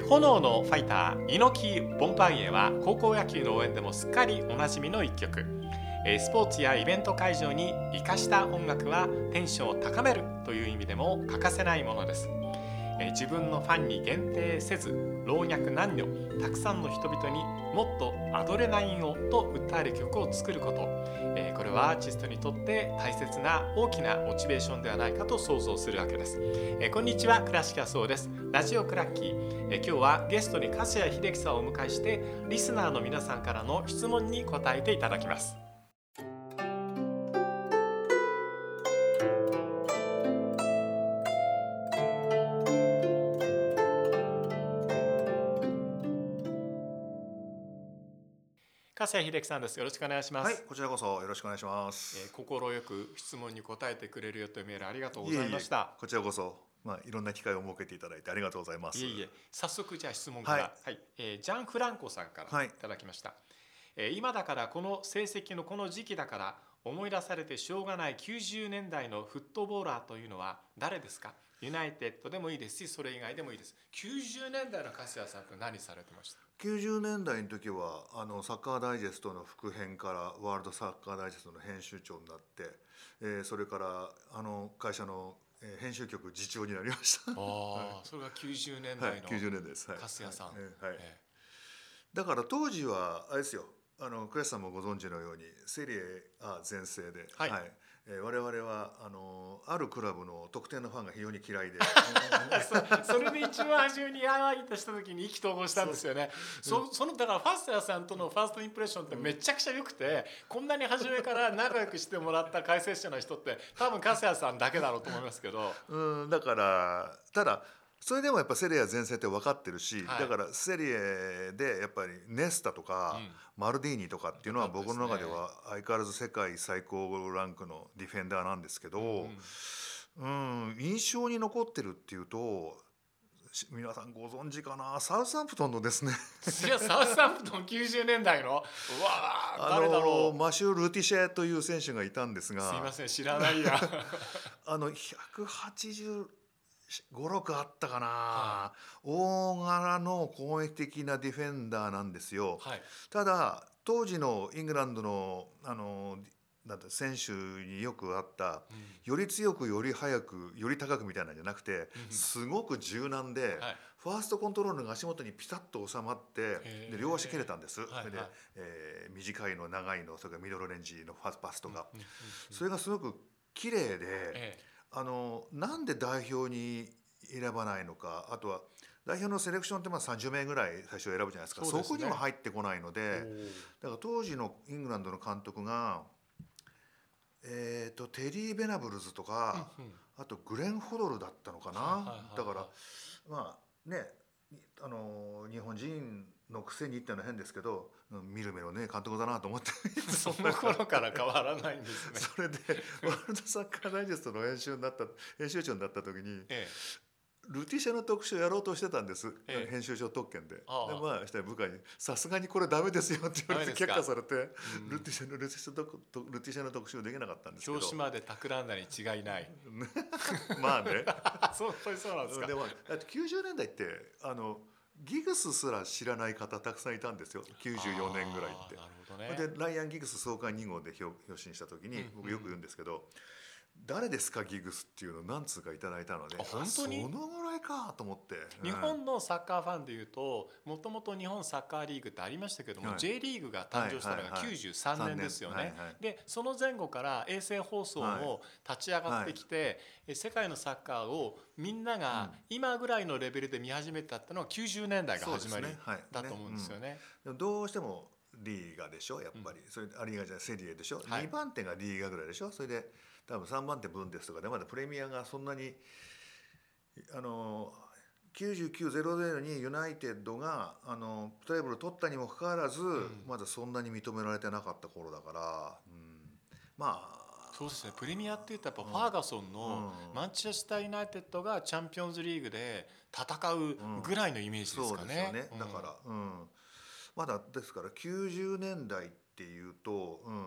炎のファイター猪木ボンパイエは高校野球の応援でもすっかりおなじみの一曲。スポーツやイベント会場に生かした音楽はテンションを高めるという意味でも欠かせないものです。自分のファンに限定せず老若男女たくさんの人々にもっとアドレナリンをと訴える曲を作ること、えこれはアーティストにとって大切な大きなモチベーションではないかと想像するわけです、えこんにちは倉敷そうです。ラジオクラッキー、え今日はゲストに粕谷秀樹さんをお迎えしてリスナーの皆さんからの質問に答えていただきます。加瀬秀樹さんです。よろしくお願いします。はい、こちらこそよろしくお願いします。えー、心よく質問に答えてくれるよというメールありがとうございました。こちらこそ、まあいろんな機会を設けていただいてありがとうございます。いえいえ、早速じゃあ質問から、はい、はい、えー、ジャンフランコさんからいただきました。はい、えー、今だからこの成績のこの時期だから思い出されてしょうがない90年代のフットボーラーというのは誰ですか？ユナイテッドでもいいですしそれ以外でもいいです90年代の粕谷さんって何されてました？90年代の時はあのサッカーダイジェストの副編からワールドサッカーダイジェストの編集長になって、えー、それからあの会社のえー、編集局次長になりました。ああ、はい、それが90年代の、はい、90年です。はい、粕谷さん。はい。はい、だから当時はあれですよ。あの倉石さんもご存知のようにセリエ A 全盛で、はい、はい、えー、我々はあのあるクラブの特定のファンが非常に嫌いで。そそれで一番初めに会いとした時に意気投合したんですよね。そそのだからファーストヤさんとのファーストインプレッションってめちゃくちゃ良くてこんなに初めから仲良くしてもらった解説者の人って多分粕谷さんだけだろうと思いますけど。うんだからただそれでもやっぱセリエ全盛って分かってるし、はい、だからセリエでやっぱりネスタとか、うん、マルディーニとかっていうのは僕の中では相変わらず世界最高ランクのディフェンダーなんですけど、うん、うん、印象に残ってるっていうと皆さんご存知かな？サウサンプトンのですね。いやサウサンプトン90年代の？うわ誰だろう？マシュー・ルティシェという選手がいたんですが。すいません知らないや。あの180 56あったかな、はい、大柄の攻撃的なディフェンダーなんですよ、はい、ただ当時のイングランドのあのなんて選手によくあった、うん、より強くより速くより高くみたいなんじゃなくて、うん、すごく柔軟で、はい、ファーストコントロールが足元にピタッと収まってで両足蹴れたんです、はいはい、で、えー、短いの長いのそれからミドルレンジのファスパスとか、それがすごく綺麗で。えーあのなんで代表に選ばないのかあとは代表のセレクションってまあ30名ぐらい最初選ぶじゃないですか。そ、ね,、こにも入ってこないのでだから当時のイングランドの監督が、えーと、テリー・ベナブルズとか、うんうん、あとグレン・ホドルだったのかな、だからまあねあの日本人のくせにってのは変ですけど見る目のね監督だなと思って その頃から変わらないんですね。それで ワールドサッカーダイジェストの編集になった編集長になった時に、ええ、ルティシャの特集をやろうとしてたんです、ええ、編集長特権で。でまあしたら部下に「さすがにこれダメですよ」って言われて却下されて、うん、ルティシャのルティシャのルティシャの特集できなかったんですけど。表紙まで企んだに違いない。まあね。そうそうなんですか？でもだって90年代ってあのギグスすら知らない方たくさんいたんですよ。94年ぐらいって。ね、でライアン・ギグス創刊2号で表紙にした時に僕よく言うんですけど、誰ですかギグスっていうのを何通かいただいたので本当に？そのぐらいかと思って、日本のサッカーファンでいうともともと日本サッカーリーグってありましたけども、はい、J リーグが誕生したのが93年ですよね。でその前後から衛星放送も立ち上がってきて、はい、世界のサッカーをみんなが今ぐらいのレベルで見始めたってのは90年代が始まりだと思うんですよね。ねどうしてもリーガでしょやっぱり、うん、それあリーガじゃセリエでしょ、はい、2番手がリーガぐらいでしょ。それで多分3番手ブンデスとかでまだプレミアがそんなにあの99-0-0にユナイテッドがあのトライブル取ったにもかかわらず、うん、まだそんなに認められてなかった頃だから、うん、まあそうですね。プレミアっていったらやっぱファーガソンのマンチェスター・ユナイテッドがチャンピオンズリーグで戦うぐらいのイメージですかね。うん、ね。だから、うん、まだですから90年代っていうと、うん、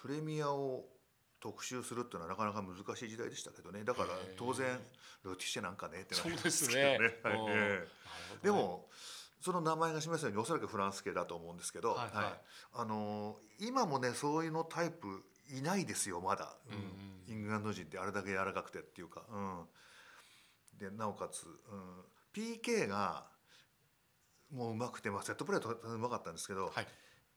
プレミアを特集するっていうのはなかなか難しい時代でしたけどね。だから当然ルティシェなんかねってなりますけどね。ですね、はい、なるでもその名前が示すようにおそらくフランス系だと思うんですけど、はい、はい、あの今もねそういうのタイプいないですよまだ、うん、イングランド人ってあれだけ柔らかくてっていうか、うん、でなおかつ、うん、PK がもううまくて、まあ、セットプレーとうまかったんですけど、はい、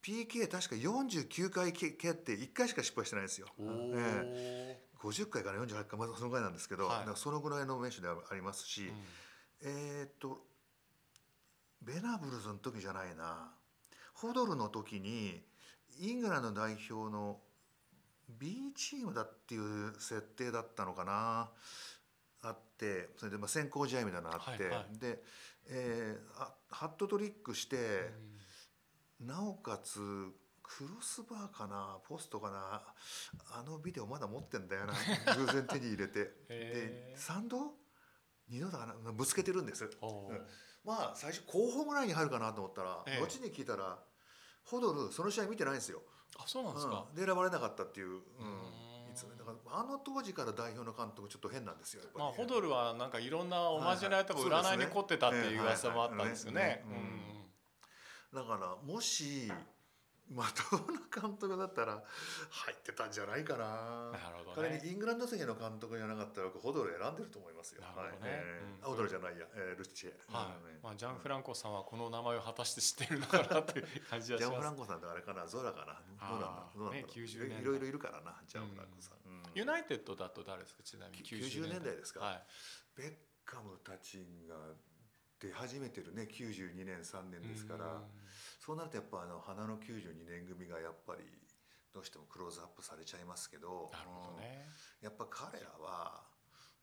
PK 確か49回蹴って1回しか失敗してないんですよ。えー、50回から48回まだそのぐらいなんですけど、はい、そのぐらいの名手でありますし、うん、えっとベナブルズの時じゃないな。ホドルの時にイングランド代表の B チームだっていう設定だったのかな。あってそれでまあ先行試合みたいなのがあって、はいはい、で、えハットトリックして、うん、なおかつクロスバーかなポストかなあのビデオまだ持ってんだよな 偶然手に入れて。で3度2度だかな？ぶつけてるんです、う。ん、まあ最初後方ぐらいに入るかなと思ったら、後に聞いたらホドルその試合見てないんですよ。あそうなんですか、で選ばれなかったっていう、うん、いつだからあの当時から代表の監督ちょっと変なんですよ、まあホドルはなんかいろんなおまじないとか占いに凝ってたっていう噂もあったんですよねだからもしまともな監督だったら入ってたんじゃないかな。なるほど、ね、仮にイングランド籍の監督じゃなかったらホドル選んでると思いますよ。なるほどね。ホドルじゃないや、えー、ルチチェ。はい。まあジャンフランコさんはこの名前を果たして知ってるのかなっていう感じはジャンフランコさんってあれかな、ゾラかな。どうなんだ。どうなんだ。ね、90年いろいろいるからな、ジャンフランコさん。うん、ユナイテッドだと誰ですか？ちなみに90年代ですか？はい。ベッカムたちが出始めてるね、92年3年ですから。そうなるとやっぱあの花の92年組がやっぱりどうしてもクローズアップされちゃいますけどなるほど、ね、やっぱ彼らは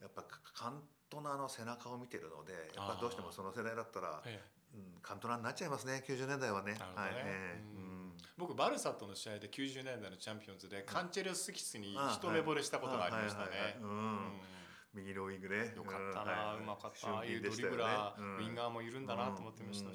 やっぱカントナーの背中を見てるのでやっぱどうしてもその世代だったら、ええ、うん、カントナーになっちゃいますね90年代はね。ね。はいえー、うん、僕バルサとの試合で90年代のチャンピオンズでカンチェルスキスに一目惚れしたことがありましたね。右のウィングね。よかったな、うまかった。ああいうドリブラー、ウィンガーもいるんだなと思ってました。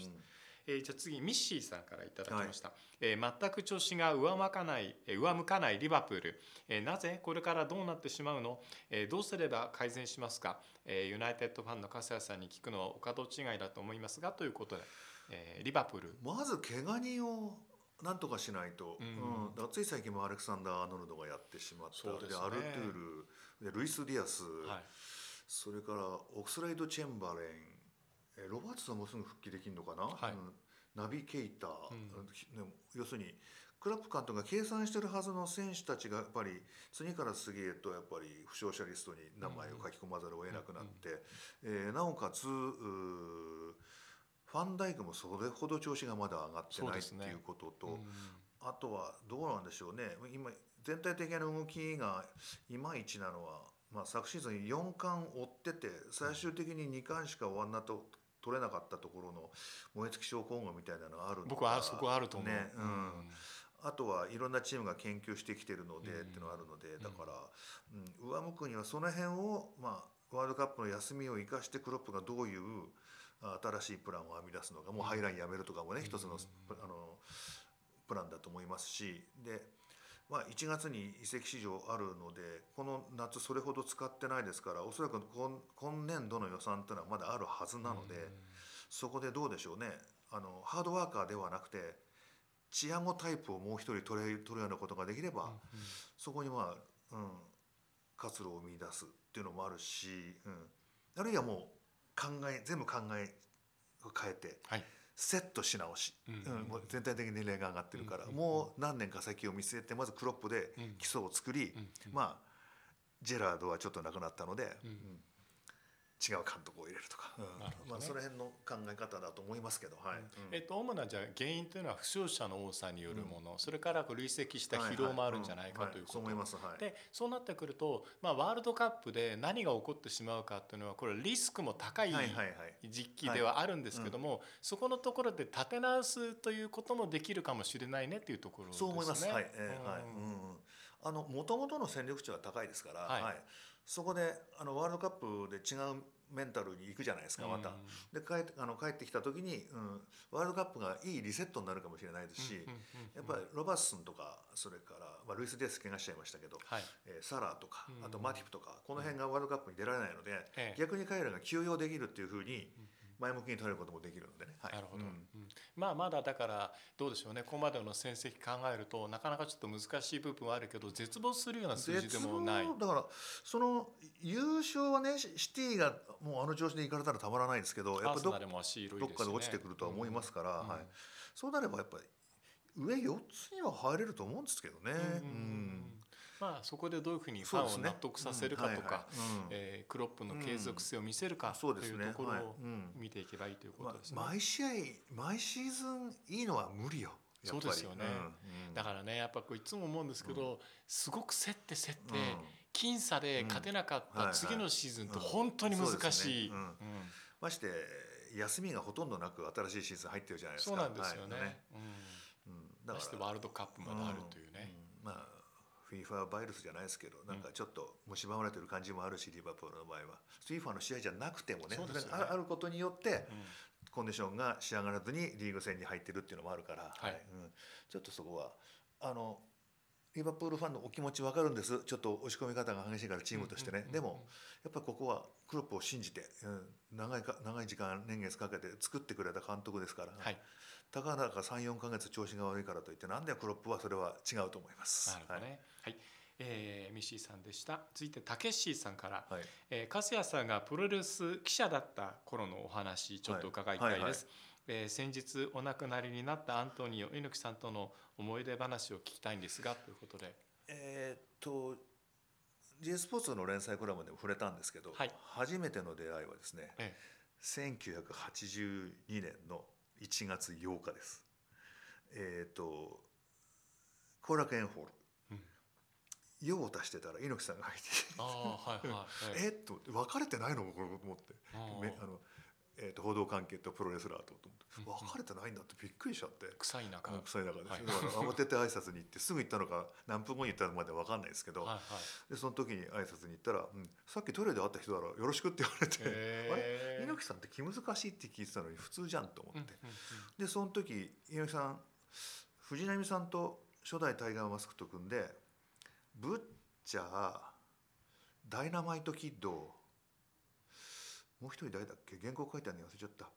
えー、じゃあ次ミッシーさんからいただきました、はい、えー、全く調子が上向かない、えー、上向かないリバプール、えー、なぜこれからどうなってしまうの、えー、どうすれば改善しますか、えー、ユナイテッドファンの粕谷さんに聞くのはお門違いだと思いますがということで、えー、リバプール。まず怪我人をなんとかしないと、うん。うん、つい最近もアレクサンダー・アーノルドがやってしまった。で、ね、アルトゥールでルイス・ディアス、はい、それからオクスライド・チェンバレンロバーツさんもすぐ復帰できるのかな、はい、うん、ナビゲーター、うん、要するにクラップ監督が計算してるはずの選手たちがやっぱり次から次へとやっぱり負傷者リストに名前を書き込まざるを得なくなって、うん、えー、なおかつファンダイクもそれほど調子がまだ上がってないっていうことと、ね。うん、あとはどうなんでしょうね。今全体的な動きがいまいちなのは、まあ、昨シーズン4冠追ってて最終的に2冠しか終わんなと取れなかったところの燃え尽き症候群みたいなのがあるの僕はそこあると思う、ねうん、あとはいろんなチームが研究してきてるので、っていうのがあるのでだから、うん、上向くにはその辺を、まあ、ワールドカップの休みを生かしてクロップがどういう新しいプランを編み出すのかもうハイラインやめるとかもね、一つのあのプランだと思いますしでまあ、1月に移籍市場あるのでこの夏それほど使ってないですからおそらく今今年度の予算というのはまだあるはずなので、そこでどうでしょうね。あのハードワーカーではなくてチアゴタイプをもう一人取れ取るようなことができれば、そこにまあ、うん、活路を見出すっていうのもあるし、うん、あるいはもう考え全部考えを変えて。はいセットし直し、うん、もう全体的に年齢が上がってるから、もう何年か先を見据えてまずクロップで基礎を作り、まあジェラードはちょっとなくなったので、違う監督を入れるとか、うん。ね、まあ、その辺の考え方だと思いますけど、はい。えっと、主なじゃ原因というのは負傷者の多さによるもの、うん、それから累積した疲労もあるんじゃないかということ。でそうなってくると、まあ、ワールドカップで何が起こってしまうかというのはこれリスクも高い時期ではあるんですけども、そこのところで立て直すということもできるかもしれないねというところですね。そう思います、はい。えーはい。うん、あの元々の戦力値は高いですから、はい、はい、そこであのワールドカップで違うメンタルに行くじゃないですかまた。で帰ってあの帰ってきた時に、うん、ワールドカップがいいリセットになるかもしれないですし、やっぱりロバーソンとかそれから、まあ、ルイス・デス怪我しちゃいましたけど、はい、えー、サラーとかあとマティプとかこの辺がワールドカップに出られないので、逆に彼らが休養できるっていうふうに、前向きに捉えることもできるのでね。はい、なるほど、うん、まあまだだからどうでしょうね。ここまでの戦績考えるとなかなかちょっと難しい部分はあるけど絶望するような数字でもない。だからその優勝はねシティがもうあの調子でいかれたらたまらないですけどやっぱど,、どっかで落ちてくるとは思いますから、はい、そうなればやっぱり上4つには入れると思うんですけどね。うんまあ、そこでどういうふうにファンを納得させるかとか、えクロップの継続性を見せるかというところを見ていけばいいということですね。毎試合毎シーズンいいのは無理よ。そうですよね、だからねやっぱこういつも思うんですけど、すごく競って競って、僅差で勝てなかった次のシーズンって本当に難しい。まして休みがほとんどなく新しいシーズン入ってるじゃないですか。そうなんですよね。はい、うん、だからワールドカップまであるというね。まあフィーファーバイルスじゃないですけどなんかちょっと蝕まれてる感じもあるしリバプールの場合は。フィーファーの試合じゃなくてもねね。あることによって、コンディションが仕上がらずにリーグ戦に入ってるっていうのもあるから、はい。うん、ちょっとそこはあのリバプールファンのお気持ち分かるんです。ちょっと押し込み方が激しいからチームとしてね、でもやっぱここはクロップを信じて、うん、長いか長い時間年月かけて作ってくれた監督ですから、はい、たかだか34か月調子が悪いからといってなんでクロップはそれは違うと思います。なるほどね、はい、えー、ミッシーさんでした。続いてたけしさんから、はい。えー、粕谷さんがプロレス記者だった頃のお話ちょっと伺いたいです、はいはいはい、えー、先日お亡くなりになったアントニオ猪木さんとの思い出話を聞きたいんですがということで。えー、っと J スポーツの連載コラムでも触れたんですけど、はい、初めての出会いはですね、ええ、1982年の1月8日です。えっ、ー、と後楽園ホール。用を足してたら猪木さんが入ってあ、はいはい、えっと別れてないのこれ思って。あのえーと、報道関係とプロレスラーとと別れてないんだってびっくりしちゃって。臭い中。臭い中で、慌てて挨拶に行ってすぐ行ったのか何分後に行ったのまで分かんないですけど、はいはい、でその時に挨拶に行ったら、うん「さっきトイレで会った人だろ。よろしく」って言われて「あれ？猪木さんって気難しいって聞いてたのに普通じゃん」と思って、うんうんうん、でその時猪木さん藤波さんと初代タイガーマスクと組んでブッチャーダイナマイトキッドもう一人誰だっけ？原稿書いてあるの忘れちゃった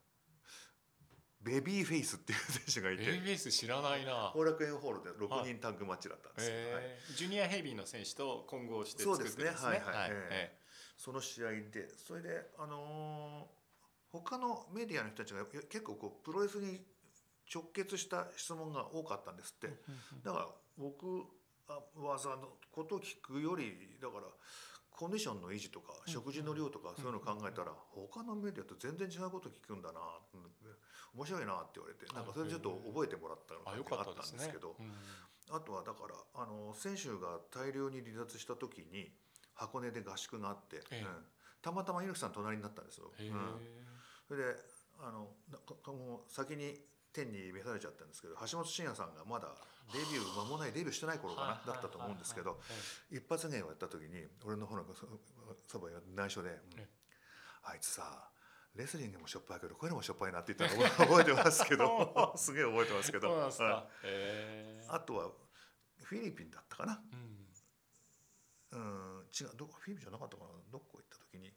ベビーフェイスっていう選手がいて。ベビーフェイス知らないな。後楽園ホールで6人タッグマッチだったんですよ、はい。ジュニアヘビーの選手と混合して作ってですね。そうですね。はいはい、えー、その試合で。それであのー、他のメディアの人たちが結構こうプロレスに直結した質問が多かったんですって。だから僕はそのことを聞くよりだからコンディションの維持とか食事の量とかそういうのを考えたら他のメディアと全然違うこと聞くんだな面白いなって言われてなんかそれでちょっと覚えてもらったのがあったんですけどあとはだからあの選手が大量に離脱した時に箱根で合宿があって、たまたま猪木さん隣になったんですよ。それであのもう先に天に召されちゃったんですけど橋本真也さんがまだデビュー間もないデビューしてない頃かなだったと思うんですけど一発芸をやった時に俺の方のそばに内緒で、あいつさレスリングもしょっぱいけどこういうのもしょっぱいなって言ったの覚えてますけど。すげえ覚えてますけど。はい、あとはフィリピンだったかな、うん、違う。どこフィリピンじゃなかったかな。どこ行った時に。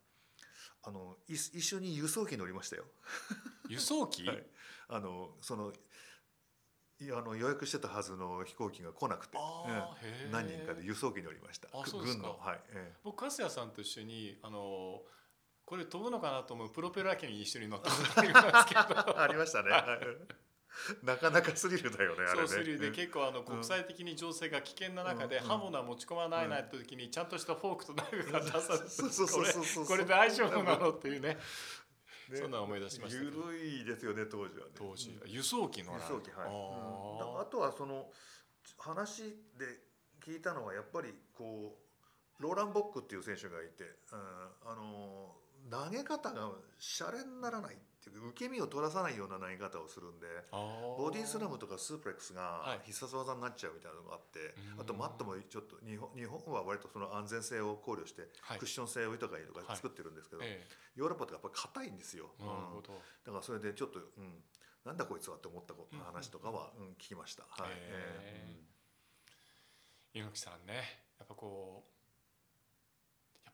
あの一緒に輸送機乗りましたよ。輸送機、はい、あのそのあの予約してたはずの飛行機が来なくて、うん、何人かで輸送機に乗りました。軍の、はい。ええ、僕粕谷さんと一緒にあのこれ飛ぶのかなと思うプロペラ機に一緒に乗ったことありますけど。ありましたね、なかなかスリルだよねあれね。スリルで結構あの国際的に情勢が危険な中で刃物は持ち込まないなって時にちゃんとしたフォークとナイフが出されてこれ大丈夫なのっていうね。ね、そんな思い出しましたゆるいですよね当時はね。当時、輸送機の輸送機はい。あ,、あとはその話で聞いたのはやっぱりこうローラン・ボックっていう選手がいて、うん、あの投げ方がシャレにならないっていう受け身を取らさないような投げ方をするんでボディスラムとかスープレックスが必殺技になっちゃうみたいなのがあって、はい、あとマットもちょっと日本日本は割とその安全性を考慮してクッション性を豊かにとか作ってるんですけど、はいヨーロッパってやっぱり硬いんですよ、うん、だからそれでちょっと、うん、なんだこいつはって思った話とかは、うん、聞きました。はい。えー、猪木さんねやっぱこう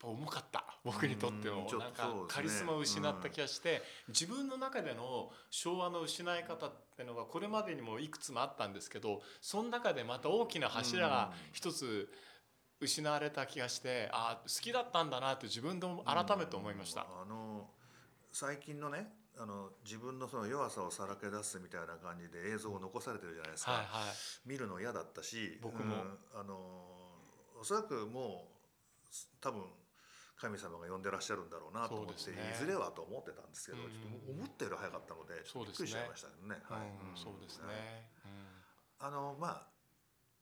やっ重かった。僕にとってもなんかカリスマを失った気がして、自分の中での昭和の失い方っていうのがこれまでにもいくつもあったんですけどその中でまた大きな柱が一つ失われた気がしてあ好きだったんだなって自分でも改めて思いました。あの最近のねあの自分のその弱さをさらけ出すみたいな感じで映像を残されてるじゃないですか、はいはい、見るの嫌だったし僕も、うん、あのおそらくもう多分神様が呼んでらっしゃるんだろうなと思って、ね、いずれはと思ってたんですけど、うん、ちょっと思ったより早かったのでびっくりしちゃいましたけどね。はい、そうですね、あのまあ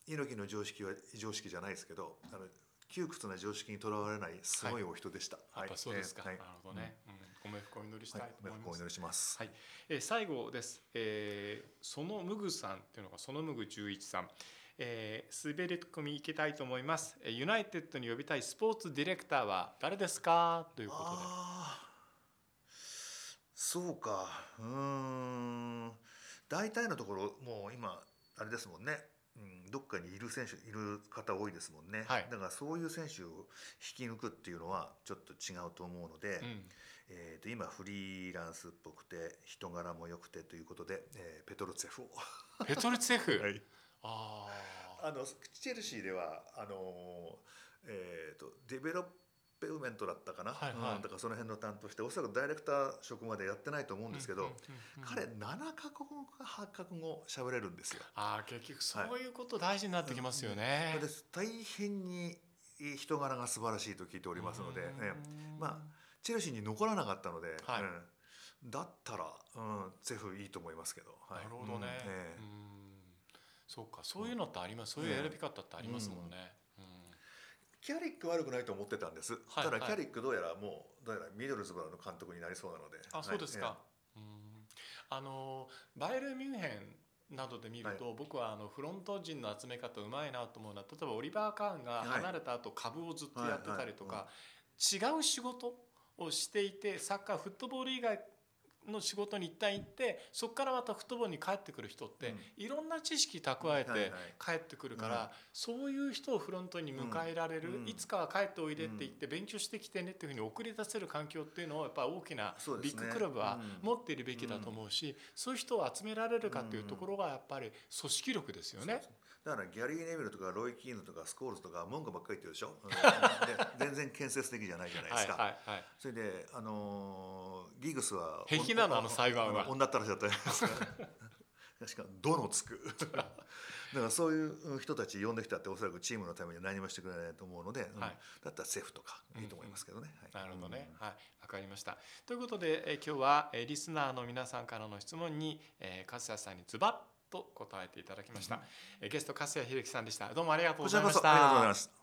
猪木の常識は常識じゃないですけどあの窮屈な常識にとらわれないすごいお人でした。はい、やっぱそうですか。はい、なるほどね。うん、ご冥福をお祈りしたいと思います。はい、お祈りします。はい。えー、最後です。えー、そのムグさんっていうのがそのムグ十一さん。えー、滑り込みいきたいと思います。ユナイテッドに呼びたいスポーツディレクターは誰ですか？ということで。そうか。うん。大体のところもう今あれですもんね。うん、どっかにいる選手いる方多いですもんね、はい、だからそういう選手を引き抜くっていうのはちょっと違うと思うので、うん、えー、と今フリーランスっぽくて人柄も良くてということで、えー、ペトルツェフをペトルツェフ、はい、ああのチェルシーではあの、えーと、デベロッペウメントだったかな、はいはい、うん、だからその辺の担当しておそらくダイレクター職までやってないと思うんですけど、彼7か国語か8か国語喋れるんですよ。ああ結局そういうこと大事になってきますよね。はい、大変に人柄が素晴らしいと聞いておりますので、ね、まあチェルシーに残らなかったので、はい、うん、だったら、うん、ゼフいいと思いますけど。はい、なるほどね。うん。えー、そうかそういうのってあります、そういう選び方ってありますもんね。キャリック悪くないと思ってたんです、はい、ただキャリックどうやらもうどうやらミドルズブラの監督になりそうなので。あそうですか、はい、うん。あのバイエルミュンヘンなどで見ると、はい、僕はあのフロント陣の集め方うまいなと思うのは例えばオリバー・カーンが離れた後株をずっとやってたりとか、違う仕事をしていてサッカーフットボール以外の仕事に一旦行ってそこからまたフットボールに帰ってくる人って、いろんな知識蓄えて帰ってくるから、そういう人をフロントに迎えられる、いつかは帰っておいでって言って勉強してきてねっていうふうに送り出せる環境っていうのをやっぱ大きなビッグクラブは持っているべきだと思うしそういう人を集められるかっていうところがやっぱり組織力ですよね。だからギャリー・ネビルとかロイ・キーヌとかスコールズとか文句ばっかり言ってるでしょ、うん、全然建設的じゃないじゃないですか、はいはいはい、それであのー、ギグスは平気なの？あの裁判は。女ったらしだったじゃないですか。確か「ど」のつく？だからそういう人たち呼んできたっておそらくチームのために何もしてくれないと思うので、はい、だったら政府とかいいと思いますけどね。うんはい、なるほどね、はい。わかりました。ということでえ今日はえリスナーの皆さんからの質問に、えー、粕谷さんにズバッと答えていただきました、うん、ゲスト粕谷秀樹さんでした。どうもありがとうございました。ありがとうございます